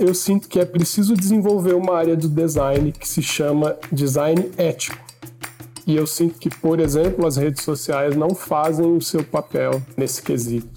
eu sinto que é preciso desenvolver uma área do design que se chama design ético. E eu sinto que, por exemplo, as redes sociais não fazem o seu papel nesse quesito.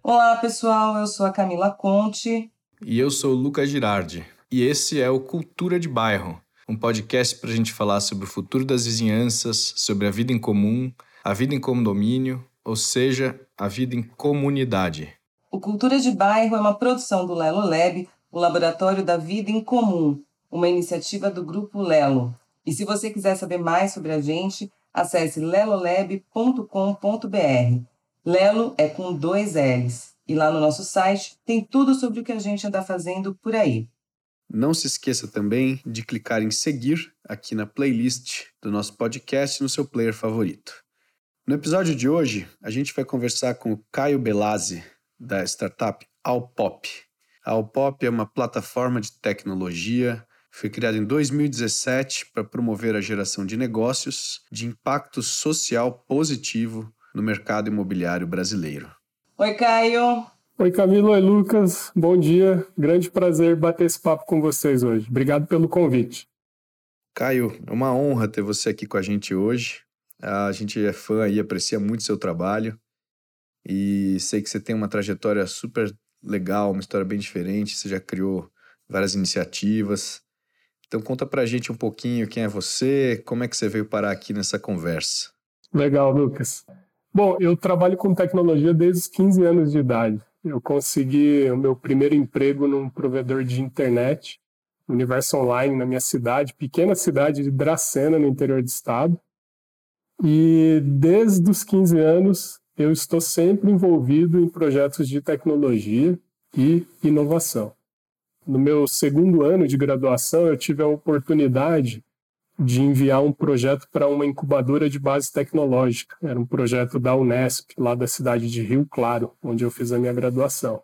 Olá, pessoal. Eu sou a Camila Conte. E eu sou o Lucas Girardi. E esse é o Cultura de Bairro, um podcast para a gente falar sobre o futuro das vizinhanças, sobre a vida em comum, a vida em condomínio, ou seja, a vida em comunidade. O Cultura de Bairro é uma produção do Lelo Lab, o Laboratório da Vida em Comum, uma iniciativa do Grupo Lelo. E se você quiser saber mais sobre a gente, acesse lelolab.com.br. Lelo é com dois L's. E lá no nosso site tem tudo sobre o que a gente anda fazendo por aí. Não se esqueça também de clicar em seguir aqui na playlist do nosso podcast no seu player favorito. No episódio de hoje, a gente vai conversar com o Caio Belazzi, da startup Alpop. A Alpop é uma plataforma de tecnologia foi criada em 2017 para promover a geração de negócios de impacto social positivo no mercado imobiliário brasileiro. Oi, Caio. Oi, Camilo. Oi, Lucas. Bom dia. Grande prazer bater esse papo com vocês hoje. Obrigado pelo convite. Caio, é uma honra ter você aqui com a gente hoje. A gente é fã e aprecia muito seu trabalho. E sei que você tem uma trajetória super legal, uma história bem diferente. Você já criou várias iniciativas. Então conta pra gente um pouquinho quem é você, como é que você veio parar aqui nessa conversa. Legal, Lucas. Bom, eu trabalho com tecnologia desde os 15 anos de idade. Eu consegui o meu primeiro emprego num provedor de internet, Universo Online, na minha cidade, pequena cidade de Dracena, no interior do estado. E desde os 15 anos, eu estou sempre envolvido em projetos de tecnologia e inovação. No meu segundo ano de graduação, eu tive a oportunidade de enviar um projeto para uma incubadora de base tecnológica. Era um projeto da Unesp, lá da cidade de Rio Claro, onde eu fiz a minha graduação.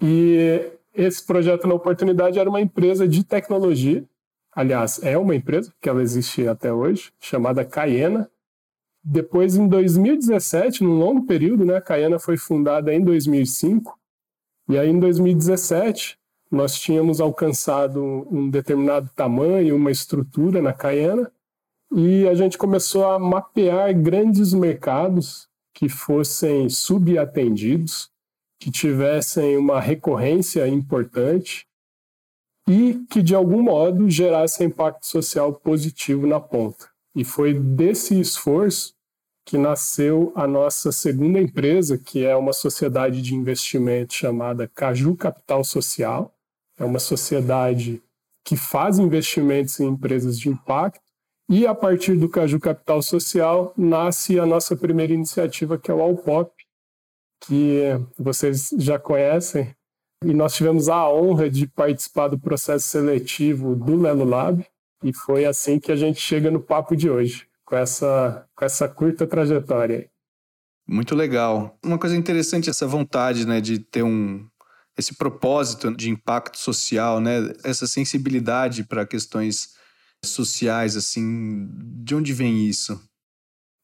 E esse projeto, na oportunidade, era uma empresa de tecnologia. Aliás, é uma empresa, que ela existe até hoje, chamada Cayena. Depois, em 2017, num longo período, né, a Cayena foi fundada em 2005. E aí, em 2017, nós tínhamos alcançado um determinado tamanho, uma estrutura na Cayena, e a gente começou a mapear grandes mercados que fossem subatendidos, que tivessem uma recorrência importante e que, de algum modo, gerassem impacto social positivo na ponta. E foi desse esforço que nasceu a nossa segunda empresa, que é uma sociedade de investimento chamada Caju Capital Social, é uma sociedade que faz investimentos em empresas de impacto e a partir do Caju Capital Social nasce a nossa primeira iniciativa que é o Alpop, que vocês já conhecem e nós tivemos a honra de participar do processo seletivo do Lelo Lab e foi assim que a gente chega no papo de hoje, com essa, com essa curta trajetória. Muito legal. Uma coisa interessante essa vontade, né, de ter um, esse propósito de impacto social, né? Essa sensibilidade para questões sociais, assim, de onde vem isso?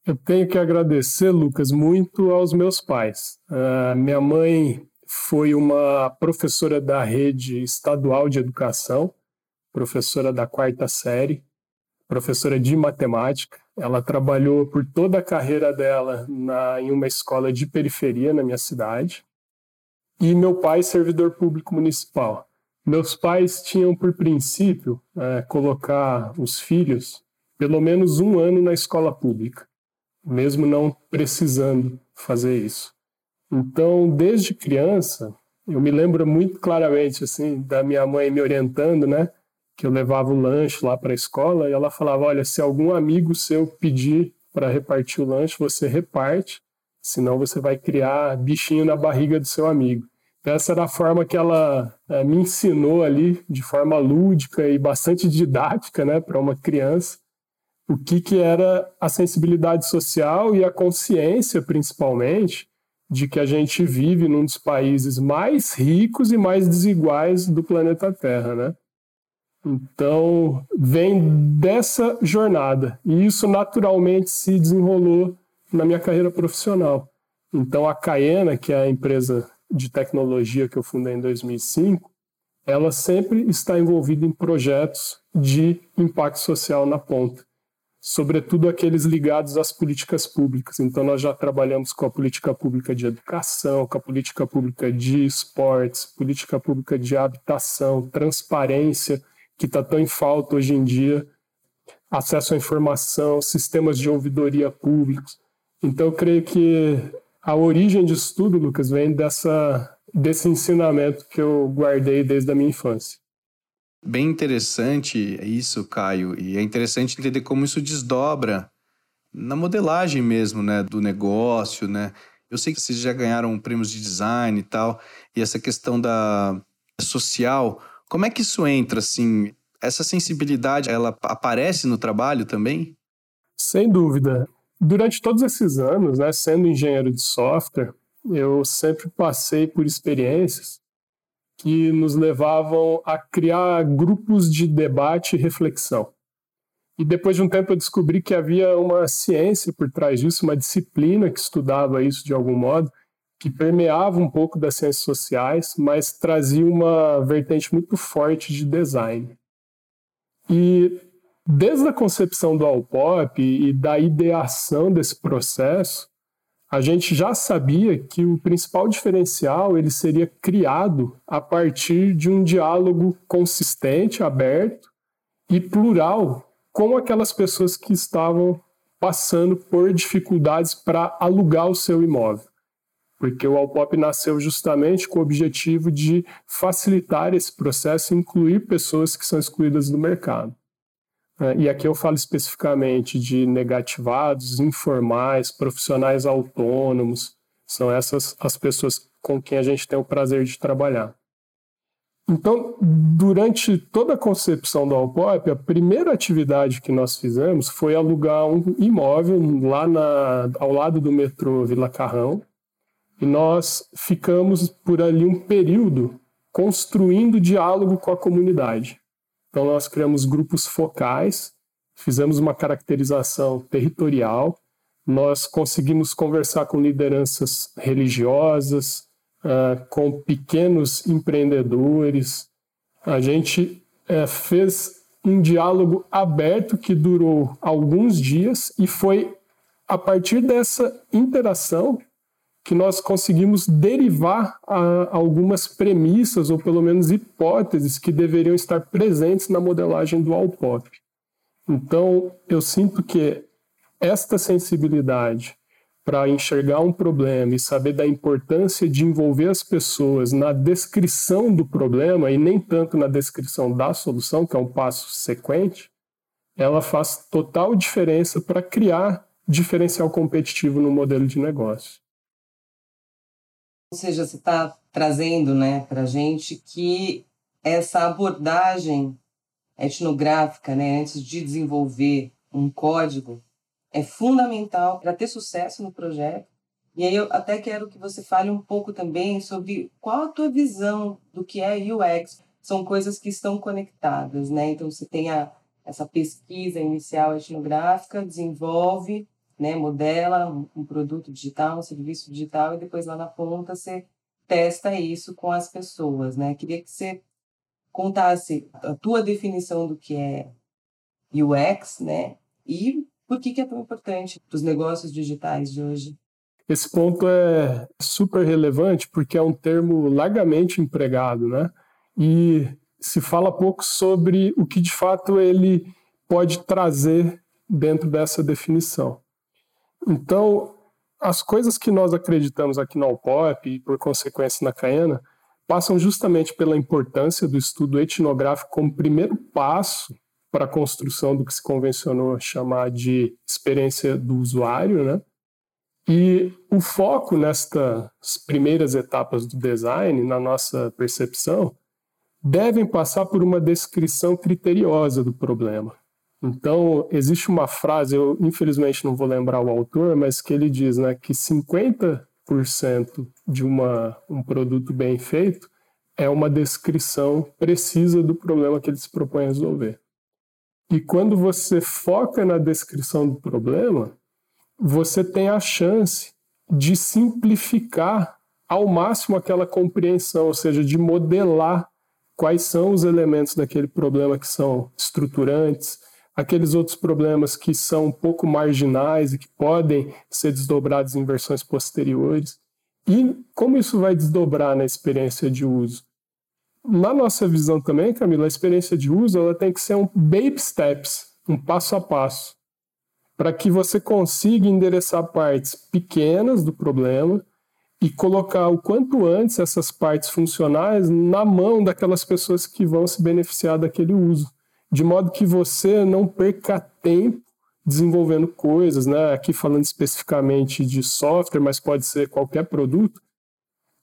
Eu tenho que agradecer, Lucas, muito aos meus pais. Uh, minha mãe foi uma professora da rede estadual de educação, professora da quarta série, professora de matemática. Ela trabalhou por toda a carreira dela na, em uma escola de periferia na minha cidade e meu pai servidor público municipal. Meus pais tinham por princípio é, colocar os filhos pelo menos um ano na escola pública, mesmo não precisando fazer isso. Então, desde criança, eu me lembro muito claramente assim da minha mãe me orientando, né? Que eu levava o lanche lá para a escola e ela falava: olha, se algum amigo seu pedir para repartir o lanche, você reparte, senão você vai criar bichinho na barriga do seu amigo. Essa era a forma que ela é, me ensinou ali, de forma lúdica e bastante didática, né, para uma criança, o que, que era a sensibilidade social e a consciência, principalmente, de que a gente vive num dos países mais ricos e mais desiguais do planeta Terra, né? Então, vem dessa jornada. E isso naturalmente se desenrolou na minha carreira profissional. Então, a Caena, que é a empresa de tecnologia que eu fundei em 2005, ela sempre está envolvida em projetos de impacto social na ponta, sobretudo aqueles ligados às políticas públicas. Então, nós já trabalhamos com a política pública de educação, com a política pública de esportes, política pública de habitação, transparência que está tão em falta hoje em dia, acesso à informação, sistemas de ouvidoria públicos. Então, eu creio que a origem disso tudo, Lucas, vem dessa, desse ensinamento que eu guardei desde a minha infância. Bem interessante isso, Caio, e é interessante entender como isso desdobra na modelagem mesmo, né, do negócio, né? Eu sei que vocês já ganharam prêmios de design e tal, e essa questão da social, como é que isso entra, assim? Essa sensibilidade, ela aparece no trabalho também? Sem dúvida. Durante todos esses anos, né, sendo engenheiro de software, eu sempre passei por experiências que nos levavam a criar grupos de debate e reflexão. E depois de um tempo eu descobri que havia uma ciência por trás disso, uma disciplina que estudava isso de algum modo, que permeava um pouco das ciências sociais, mas trazia uma vertente muito forte de design. E desde a concepção do Alpop e da ideação desse processo, a gente já sabia que o principal diferencial ele seria criado a partir de um diálogo consistente, aberto e plural com aquelas pessoas que estavam passando por dificuldades para alugar o seu imóvel porque o Alpop nasceu justamente com o objetivo de facilitar esse processo e incluir pessoas que são excluídas do mercado. É, e aqui eu falo especificamente de negativados, informais, profissionais autônomos, são essas as pessoas com quem a gente tem o prazer de trabalhar. Então, durante toda a concepção do Alpop, a primeira atividade que nós fizemos foi alugar um imóvel lá na, ao lado do metrô Vila Carrão, e nós ficamos por ali um período construindo diálogo com a comunidade. Então, nós criamos grupos focais, fizemos uma caracterização territorial, nós conseguimos conversar com lideranças religiosas, uh, com pequenos empreendedores. A gente uh, fez um diálogo aberto que durou alguns dias e foi a partir dessa interação que nós conseguimos derivar algumas premissas, ou pelo menos hipóteses, que deveriam estar presentes na modelagem do Alpop. Então, eu sinto que esta sensibilidade para enxergar um problema e saber da importância de envolver as pessoas na descrição do problema e nem tanto na descrição da solução, que é um passo sequente, ela faz total diferença para criar diferencial competitivo no modelo de negócio. Ou seja, você está trazendo né, para a gente que essa abordagem etnográfica, né, antes de desenvolver um código, é fundamental para ter sucesso no projeto. E aí eu até quero que você fale um pouco também sobre qual a tua visão do que é UX. São coisas que estão conectadas, né? Então você tem a, essa pesquisa inicial etnográfica, desenvolve né, modela um, produto digital, um serviço digital e depois lá na ponta você testa isso com as pessoas, né? Queria que você contasse a tua definição do que é UX, né? E por que, que é tão importante para os negócios digitais de hoje? Esse ponto é super relevante porque é um termo largamente empregado, né? E se fala pouco sobre o que de fato ele pode trazer dentro dessa definição. Então, as coisas que nós acreditamos aqui na Alpop e, por consequência, na Caena, passam justamente pela importância do estudo etnográfico como primeiro passo para a construção do que se convencionou chamar de experiência do usuário, né? E o foco nestas primeiras etapas do design, na nossa percepção, devem passar por uma descrição criteriosa do problema. Então, existe uma frase, eu infelizmente não vou lembrar o autor, mas que ele diz né, que 50% de uma, um produto bem feito é uma descrição precisa do problema que ele se propõe a resolver. E quando você foca na descrição do problema, você tem a chance de simplificar ao máximo aquela compreensão, ou seja, de modelar quais são os elementos daquele problema que são estruturantes, aqueles outros problemas que são um pouco marginais e que podem ser desdobrados em versões posteriores. E como isso vai desdobrar na experiência de uso? Na nossa visão também, Camila, a experiência de uso ela tem que ser um baby steps, um passo a passo, para que você consiga endereçar partes pequenas do problema e colocar o quanto antes essas partes funcionais na mão daquelas pessoas que vão se beneficiar daquele uso, de modo que você não perca tempo desenvolvendo coisas, né? Aqui falando especificamente de software, mas pode ser qualquer produto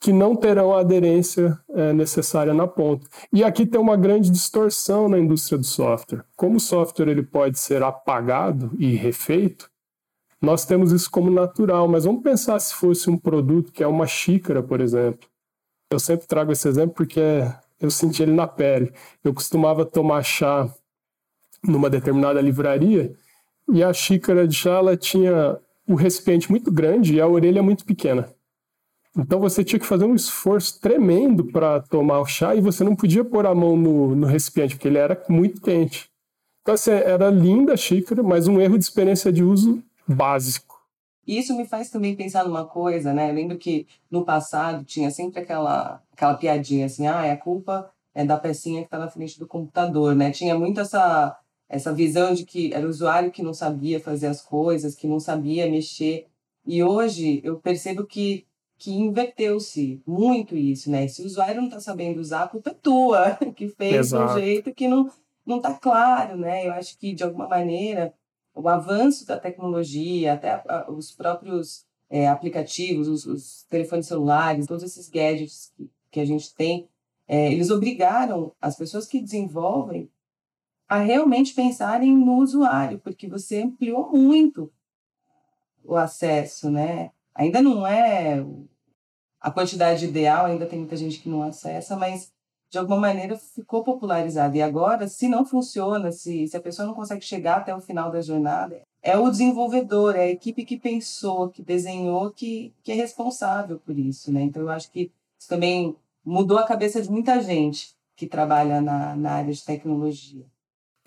que não terão a aderência é, necessária na ponta. E aqui tem uma grande distorção na indústria do software. Como o software ele pode ser apagado e refeito, nós temos isso como natural, mas vamos pensar se fosse um produto que é uma xícara, por exemplo. Eu sempre trago esse exemplo porque eu senti ele na pele. Eu costumava tomar chá numa determinada livraria e a xícara de chá ela tinha o recipiente muito grande e a orelha muito pequena. Então você tinha que fazer um esforço tremendo para tomar o chá e você não podia pôr a mão no, no recipiente porque ele era muito quente. Então assim, era linda a xícara, mas um erro de experiência de uso básico. Isso me faz também pensar numa coisa, né? Eu lembro que no passado tinha sempre aquela, aquela piadinha assim, ah, a culpa é da pecinha que está na frente do computador, né? Tinha muito essa, essa visão de que era o usuário que não sabia fazer as coisas, que não sabia mexer. E hoje eu percebo que, que inverteu-se muito isso, né? Se o usuário não está sabendo usar, a culpa é tua, que fez Exato. de um jeito que não não está claro, né? Eu acho que de alguma maneira o avanço da tecnologia, até os próprios é, aplicativos, os, os, telefones celulares, todos esses gadgets que, que a gente tem, é, eles obrigaram as pessoas que desenvolvem a realmente pensarem no usuário, porque você ampliou muito o acesso, né? Ainda não é a quantidade ideal, ainda tem muita gente que não acessa, mas de alguma maneira ficou popularizado. E agora, se não funciona, se, se a pessoa não consegue chegar até o final da jornada, é o desenvolvedor, é a equipe que pensou, que desenhou, que, que é responsável por isso. Né? Então, eu acho que isso também mudou a cabeça de muita gente que trabalha na, na área de tecnologia.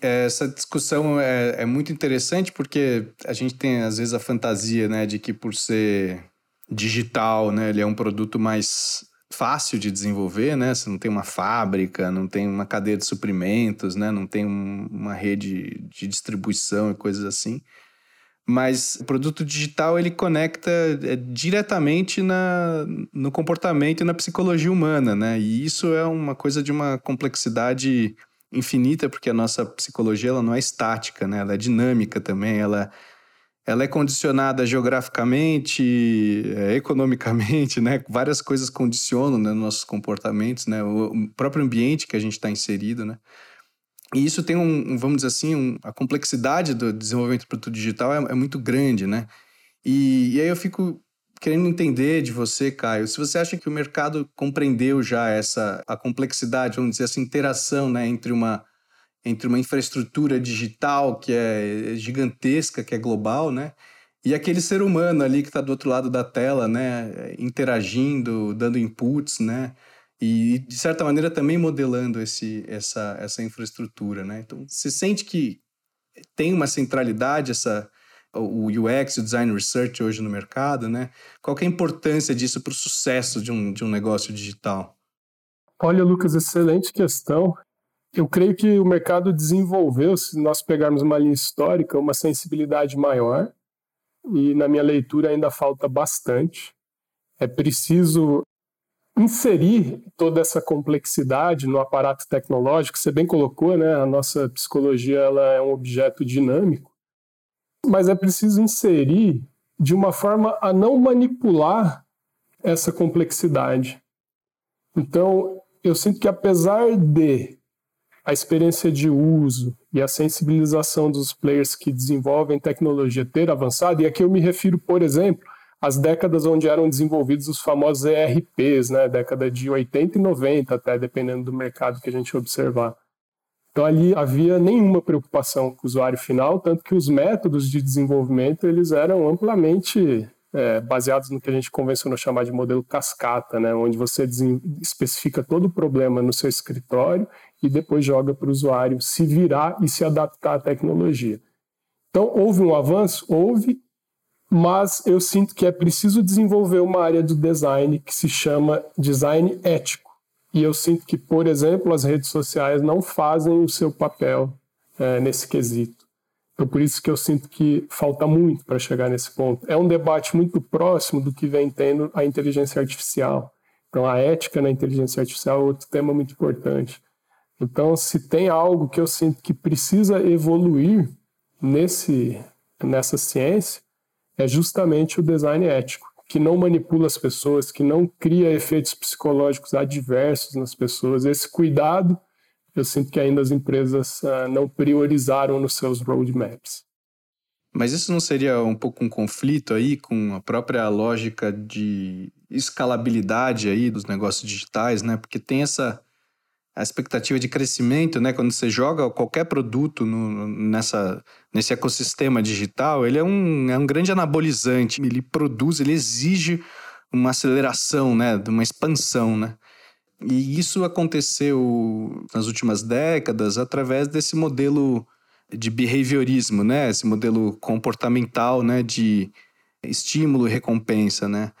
Essa discussão é, é muito interessante porque a gente tem, às vezes, a fantasia né, de que por ser digital, né, ele é um produto mais fácil de desenvolver, né? Você não tem uma fábrica, não tem uma cadeia de suprimentos, né? Não tem um, uma rede de distribuição e coisas assim. Mas o produto digital ele conecta é, diretamente na, no comportamento e na psicologia humana, né? E isso é uma coisa de uma complexidade infinita, porque a nossa psicologia ela não é estática, né? Ela é dinâmica também, ela ela é condicionada geograficamente, é, economicamente, né? Várias coisas condicionam né, nossos comportamentos, né? O próprio ambiente que a gente está inserido, né? E isso tem um, vamos dizer assim, um, a complexidade do desenvolvimento do produto digital é, é muito grande, né? E, e, aí eu fico querendo entender de você, Caio, se você acha que o mercado compreendeu já essa a complexidade, vamos dizer, essa interação, né, entre uma entre uma infraestrutura digital que é gigantesca, que é global, né? E aquele ser humano ali que está do outro lado da tela, né? Interagindo, dando inputs, né? E, de certa maneira, também modelando esse, essa, essa infraestrutura, né? Então, você sente que tem uma centralidade essa o UX, o Design Research hoje no mercado, né? Qual é a importância disso para o sucesso de um, de um negócio digital? Olha, Lucas, excelente questão. Eu creio que o mercado desenvolveu, se nós pegarmos uma linha histórica, uma sensibilidade maior, e na minha leitura ainda falta bastante. É preciso inserir toda essa complexidade no aparato tecnológico. Você bem colocou, né? A nossa psicologia ela é um objeto dinâmico, mas é preciso inserir de uma forma a não manipular essa complexidade. Então, eu sinto que apesar de a experiência de uso e a sensibilização dos players que desenvolvem tecnologia ter avançado, e aqui eu me refiro, por exemplo, as décadas onde eram desenvolvidos os famosos ERPs, né, década de 80 e 90 até, dependendo do mercado que a gente observar. Então ali havia nenhuma preocupação com o usuário final, tanto que os métodos de desenvolvimento eles eram amplamente é, baseados no que a gente convencionou chamar de modelo cascata, né, onde você especifica todo o problema no seu escritório e depois joga para o usuário se virar e se adaptar à tecnologia. Então, houve um avanço? Houve, mas eu sinto que é preciso desenvolver uma área do design que se chama design ético. E eu sinto que, por exemplo, as redes sociais não fazem o seu papel é, nesse quesito. Então, por isso que eu sinto que falta muito para chegar nesse ponto. É um debate muito próximo do que vem tendo a inteligência artificial. Então, a ética na inteligência artificial é outro tema muito importante. Então, se tem algo que eu sinto que precisa evoluir nesse, nessa ciência, é justamente o design ético, que não manipula as pessoas, que não cria efeitos psicológicos adversos nas pessoas. Esse cuidado, eu sinto que ainda as empresas uh, não priorizaram nos seus roadmaps. Mas isso não seria um pouco um conflito aí com a própria lógica de escalabilidade aí dos negócios digitais, né? Porque tem essa a expectativa de crescimento, né? Quando você joga qualquer produto no, nessa, nesse ecossistema digital, ele é um, é um grande anabolizante. Ele produz, ele exige uma aceleração, né? Uma expansão, né? E isso aconteceu nas últimas décadas através desse modelo de behaviorismo, né? Esse modelo comportamental, né? De estímulo e recompensa, né?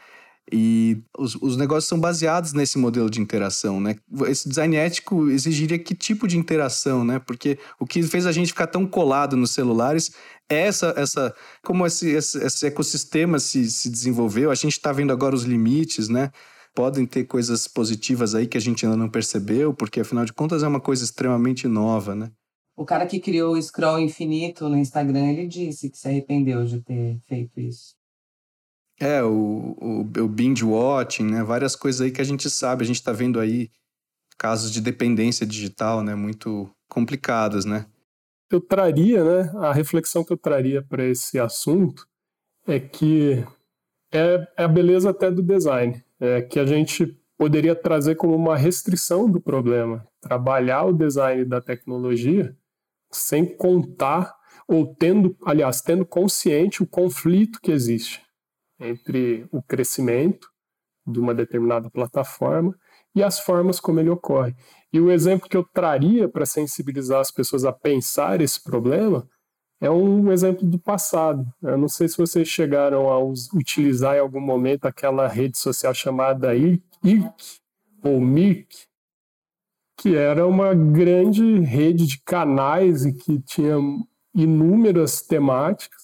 E os, os negócios são baseados nesse modelo de interação, né? Esse design ético exigiria que tipo de interação, né? Porque o que fez a gente ficar tão colado nos celulares é essa, essa como esse, esse, esse ecossistema se, se desenvolveu. A gente está vendo agora os limites, né? Podem ter coisas positivas aí que a gente ainda não percebeu, porque afinal de contas é uma coisa extremamente nova, né? O cara que criou o scroll infinito no Instagram, ele disse que se arrependeu de ter feito isso. É, o, o, o binge watching, né? Várias coisas aí que a gente sabe, a gente está vendo aí casos de dependência digital, né? Muito complicados, né? Eu traria, né? A reflexão que eu traria para esse assunto é que é, é a beleza até do design, é que a gente poderia trazer como uma restrição do problema, trabalhar o design da tecnologia sem contar ou tendo, aliás, tendo consciente o conflito que existe entre o crescimento de uma determinada plataforma e as formas como ele ocorre. E o exemplo que eu traria para sensibilizar as pessoas a pensar esse problema é um exemplo do passado. Eu não sei se vocês chegaram a utilizar em algum momento aquela rede social chamada IRC ou MIRC, que era uma grande rede de canais e que tinha inúmeras temáticas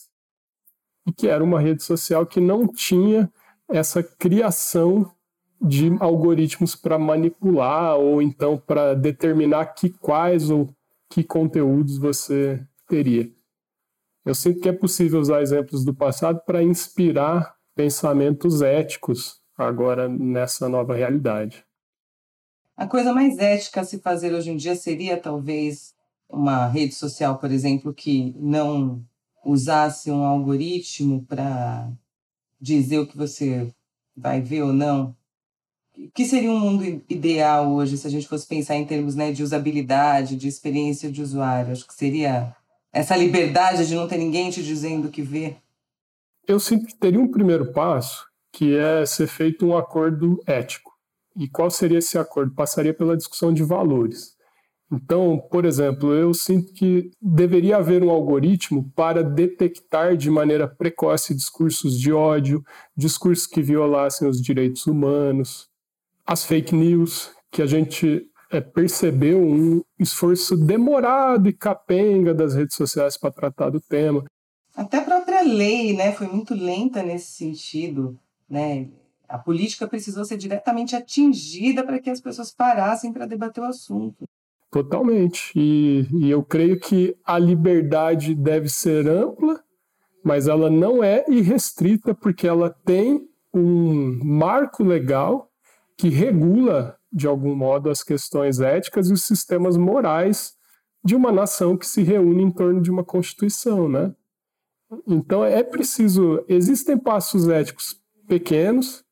e que era uma rede social que não tinha essa criação de algoritmos para manipular ou então para determinar que quais ou que conteúdos você teria. Eu sinto que é possível usar exemplos do passado para inspirar pensamentos éticos agora nessa nova realidade. A coisa mais ética a se fazer hoje em dia seria talvez uma rede social, por exemplo, que não usasse um algoritmo para dizer o que você vai ver ou não? O que seria um mundo ideal hoje, se a gente fosse pensar em termos né, de usabilidade, de experiência de usuário? Acho que seria essa liberdade de não ter ninguém te dizendo o que ver. Eu sinto que teria um primeiro passo, que é ser feito um acordo ético. E qual seria esse acordo? Passaria pela discussão de valores. Então, por exemplo, eu sinto que deveria haver um algoritmo para detectar de maneira precoce discursos de ódio, discursos que violassem os direitos humanos, as fake news, que a gente é, percebeu um esforço demorado e capenga das redes sociais para tratar do tema. Até a própria lei né, foi muito lenta nesse sentido. Né? A política precisou ser diretamente atingida para que as pessoas parassem para debater o assunto. Totalmente. E, e eu creio que a liberdade deve ser ampla, mas ela não é irrestrita, porque ela tem um marco legal que regula, de algum modo, as questões éticas e os sistemas morais de uma nação que se reúne em torno de uma constituição, né? Então é preciso, existem passos éticos pequenos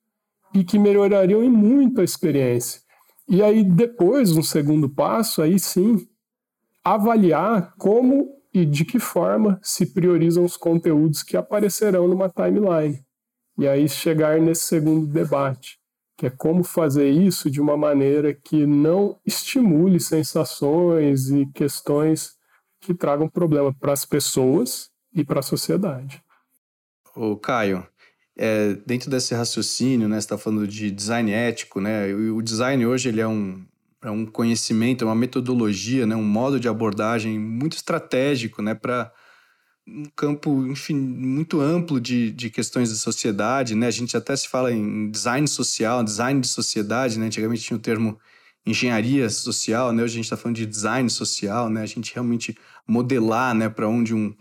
e que melhorariam em muito a experiência. E aí depois, um segundo passo, aí sim, avaliar como e de que forma se priorizam os conteúdos que aparecerão numa timeline. E aí chegar nesse segundo debate, que é como fazer isso de uma maneira que não estimule sensações e questões que tragam problema para as pessoas e para a sociedade. O Caio, é, dentro desse raciocínio, né, você está falando de design ético, né? O design hoje ele é um, é um conhecimento, é uma metodologia, né, um modo de abordagem muito estratégico, né, para um campo enfim, muito amplo de, de questões de sociedade, né? A gente até se fala em design social, design de sociedade, né? Antigamente tinha o termo engenharia social, né? Hoje a gente está falando de design social, né? A gente realmente modelar, né, para onde um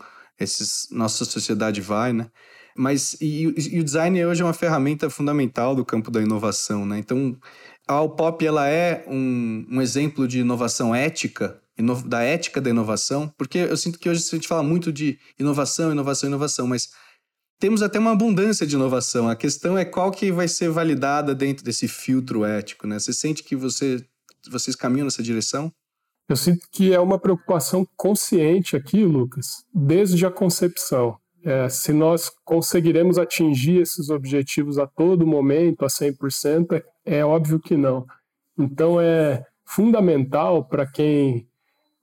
nossa sociedade vai, né? Mas e, e, o design hoje é uma ferramenta fundamental do campo da inovação, né? Então a Alpop ela é um, um exemplo de inovação ética, da ética da inovação, porque eu sinto que hoje a gente fala muito de inovação, inovação, inovação, mas temos até uma abundância de inovação. A questão é qual que vai ser validada dentro desse filtro ético, né? Você sente que você, vocês caminham nessa direção? Eu sinto que é uma preocupação consciente aqui, Lucas, desde a concepção. É, se nós conseguiremos atingir esses objetivos a todo momento, a 100%, é, é óbvio que não. Então, é fundamental para quem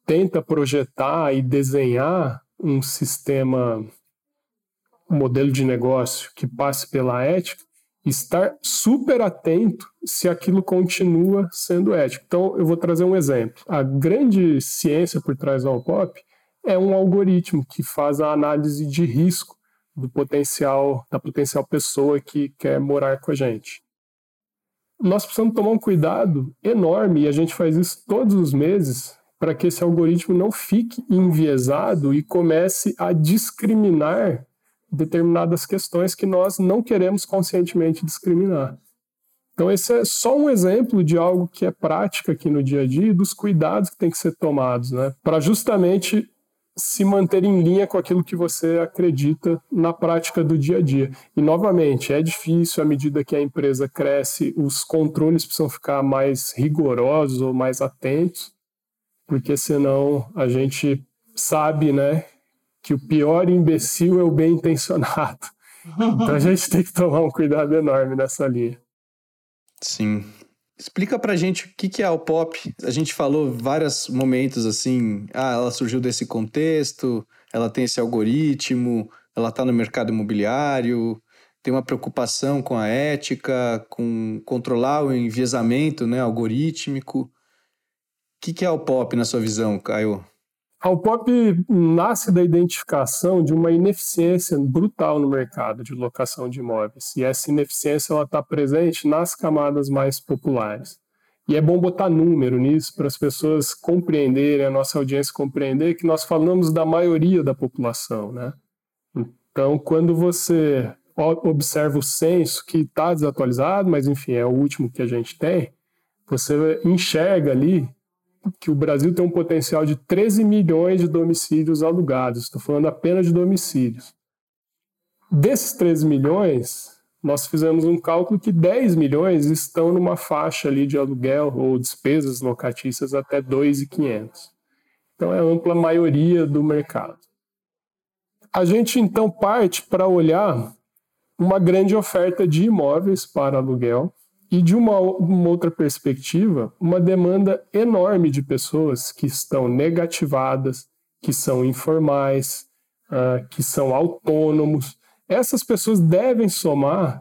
tenta projetar e desenhar um sistema, um modelo de negócio que passe pela ética, estar super atento se aquilo continua sendo ético. Então, eu vou trazer um exemplo. A grande ciência por trás do Alpop é um algoritmo que faz a análise de risco do potencial da potencial pessoa que quer morar com a gente. Nós precisamos tomar um cuidado enorme e a gente faz isso todos os meses para que esse algoritmo não fique enviesado e comece a discriminar determinadas questões que nós não queremos conscientemente discriminar. Então, esse é só um exemplo de algo que é prática aqui no dia a dia e dos cuidados que tem que ser tomados, né? Para justamente se manter em linha com aquilo que você acredita na prática do dia a dia. E, novamente, é difícil, à medida que a empresa cresce, os controles precisam ficar mais rigorosos ou mais atentos, porque senão a gente sabe, né, que o pior imbecil é o bem intencionado. Então a gente tem que tomar um cuidado enorme nessa linha. Sim, Explica pra gente o que, é a Pop. A gente falou vários momentos assim, ah, ela surgiu desse contexto, ela tem esse algoritmo, ela está no mercado imobiliário, tem uma preocupação com a ética, com controlar o enviesamento né, algorítmico. O que, que é a Pop na sua visão, Caio? A Alpop nasce da identificação de uma ineficiência brutal no mercado de locação de imóveis. E essa ineficiência está presente nas camadas mais populares. E é bom botar número nisso para as pessoas compreenderem, a nossa audiência compreender que nós falamos da maioria da população. Né? Então, quando você observa o censo, que está desatualizado, mas enfim, é o último que a gente tem, você enxerga ali que o Brasil tem um potencial de 13 milhões de domicílios alugados. Estou falando apenas de domicílios. Desses 13 milhões, nós fizemos um cálculo que 10 milhões estão numa faixa ali de aluguel ou despesas locatícias até 2.500. Então é a ampla maioria do mercado. A gente então parte para olhar uma grande oferta de imóveis para aluguel e de uma, uma, outra perspectiva, uma demanda enorme de pessoas que estão negativadas, que são informais, uh, que são autônomos. Essas pessoas devem somar,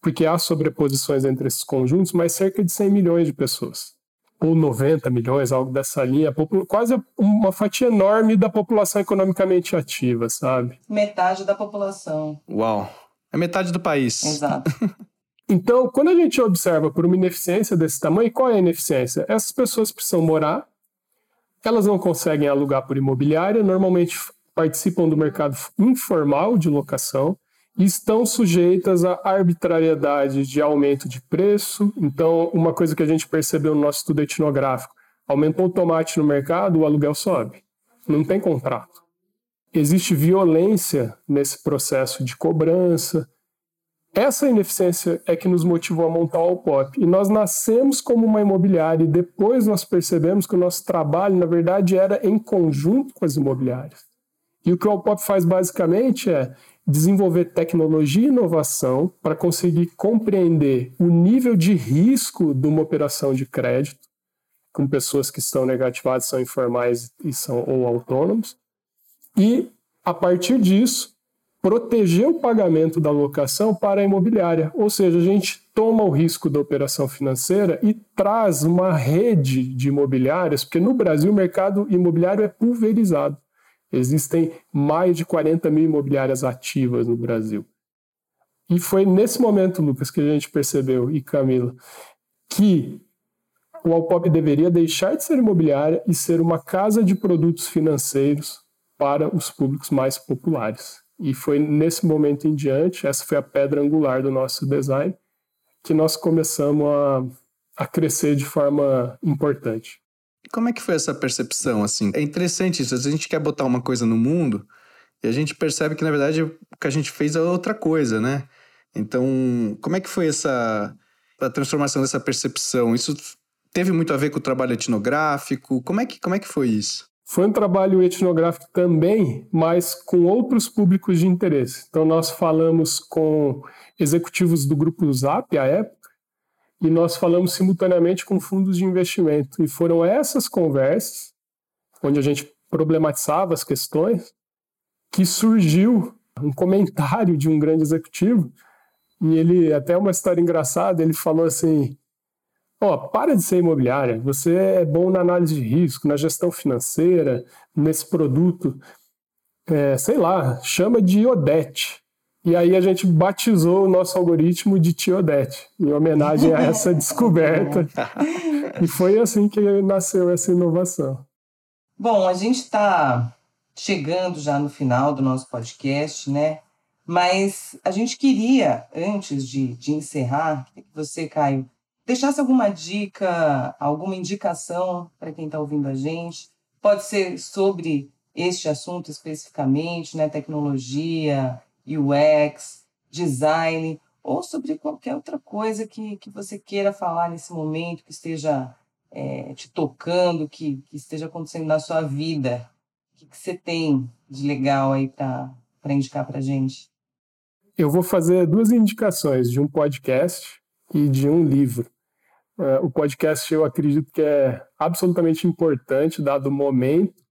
porque há sobreposições entre esses conjuntos, mas cerca de 100 milhões de pessoas. Ou 90 milhões, algo dessa linha, quase uma fatia enorme da população economicamente ativa, sabe? Metade da população. Uau! É metade do país. Exato. Então, quando a gente observa por uma ineficiência desse tamanho, qual é a ineficiência? Essas pessoas precisam morar, elas não conseguem alugar por imobiliária, normalmente participam do mercado informal de locação e estão sujeitas à arbitrariedade de aumento de preço. Então, uma coisa que a gente percebeu no nosso estudo etnográfico, aumentou o tomate no mercado, o aluguel sobe. Não tem contrato. Existe violência nesse processo de cobrança, essa ineficiência é que nos motivou a montar o Alpop. E nós nascemos como uma imobiliária e depois nós percebemos que o nosso trabalho, na verdade, era em conjunto com as imobiliárias. E o que o Alpop faz basicamente é desenvolver tecnologia e inovação para conseguir compreender o nível de risco de uma operação de crédito com pessoas que estão negativadas, são informais e são ou autônomos, e a partir disso proteger o pagamento da locação para a imobiliária. Ou seja, a gente toma o risco da operação financeira e traz uma rede de imobiliárias, porque no Brasil o mercado imobiliário é pulverizado. Existem mais de 40 mil imobiliárias ativas no Brasil. E foi nesse momento, Lucas, que a gente percebeu, e Camila, que o Alpop deveria deixar de ser imobiliária e ser uma casa de produtos financeiros para os públicos mais populares. E foi nesse momento em diante, essa foi a pedra angular do nosso design, que nós começamos a, a crescer de forma importante. Como é que foi essa percepção, assim? É interessante isso, a gente quer botar uma coisa no mundo e a gente percebe que, na verdade, o que a gente fez é outra coisa, né? Então, como é que foi essa a transformação dessa percepção? Isso teve muito a ver com o trabalho etnográfico? Como é que, como é que foi isso? Foi um trabalho etnográfico também, mas com outros públicos de interesse. Então, nós falamos com executivos do grupo Zap, à época, e nós falamos simultaneamente com fundos de investimento. E foram essas conversas, onde a gente problematizava as questões, que surgiu um comentário de um grande executivo, e ele, até uma história engraçada, ele falou assim: Ó, oh, para de ser imobiliária. Você é bom na análise de risco, na gestão financeira, nesse produto. É, sei lá, chama de Odete. E aí a gente batizou o nosso algoritmo de Tiodete, em homenagem a essa descoberta. e foi assim que nasceu essa inovação. Bom, a gente está chegando já no final do nosso podcast, né? Mas a gente queria, antes de, de encerrar, que você, Caio, deixasse alguma dica, alguma indicação para quem está ouvindo a gente. Pode ser sobre este assunto especificamente, né? Tecnologia, UX, design, ou sobre qualquer outra coisa que, que você queira falar nesse momento, que esteja é, te tocando, que, que esteja acontecendo na sua vida. O que, que você tem de legal aí para indicar para gente? Eu vou fazer duas indicações de um podcast e de um livro. É, o podcast eu acredito que é absolutamente importante, dado o momento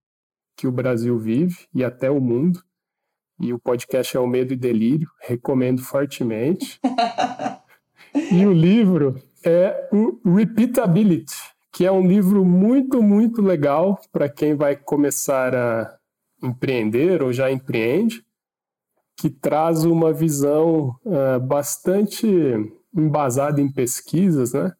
que o Brasil vive e até o mundo. E o podcast é O Medo e Delírio, recomendo fortemente. e o livro é o Repeatability, que é um livro muito, muito legal para quem vai começar a empreender ou já empreende, que traz uma visão uh, bastante embasada em pesquisas, né?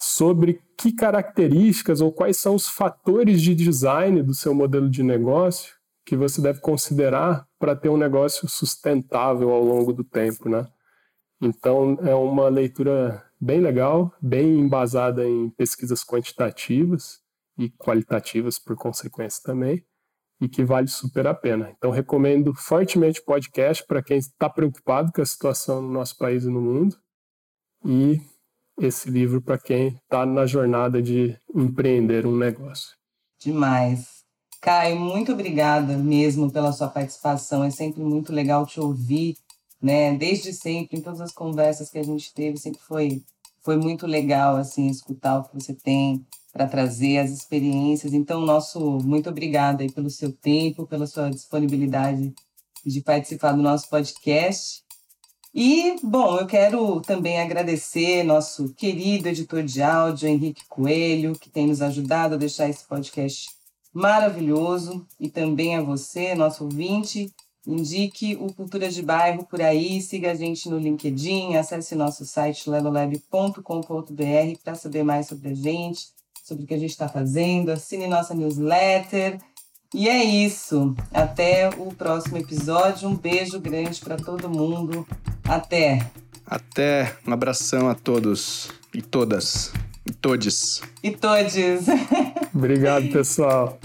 Sobre que características ou quais são os fatores de design do seu modelo de negócio que você deve considerar para ter um negócio sustentável ao longo do tempo, né? Então é uma leitura bem legal, bem embasada em pesquisas quantitativas e qualitativas por consequência também, e que vale super a pena. Então recomendo fortemente o podcast para quem está preocupado com a situação no nosso país e no mundo. E esse livro para quem está na jornada de empreender um negócio. Demais. Caio, muito obrigada mesmo pela sua participação. É sempre muito legal te ouvir, né? Desde sempre, em todas as conversas que a gente teve, sempre foi, foi muito legal assim escutar o que você tem para trazer as experiências. Então, nosso muito obrigada aí pelo seu tempo, pela sua disponibilidade de participar do nosso podcast. E, bom, eu quero também agradecer nosso querido editor de áudio, Henrique Coelho, que tem nos ajudado a deixar esse podcast maravilhoso, e também a você, nosso ouvinte. Indique o Cultura de Bairro por aí, siga a gente no LinkedIn, acesse nosso site lelolab.com.br para saber mais sobre a gente, sobre o que a gente está fazendo, assine nossa newsletter. E é isso. Até o próximo episódio. Um beijo grande para todo mundo. Até. Até. Um abração a todos e todas. E todes. E todes. Obrigado, pessoal.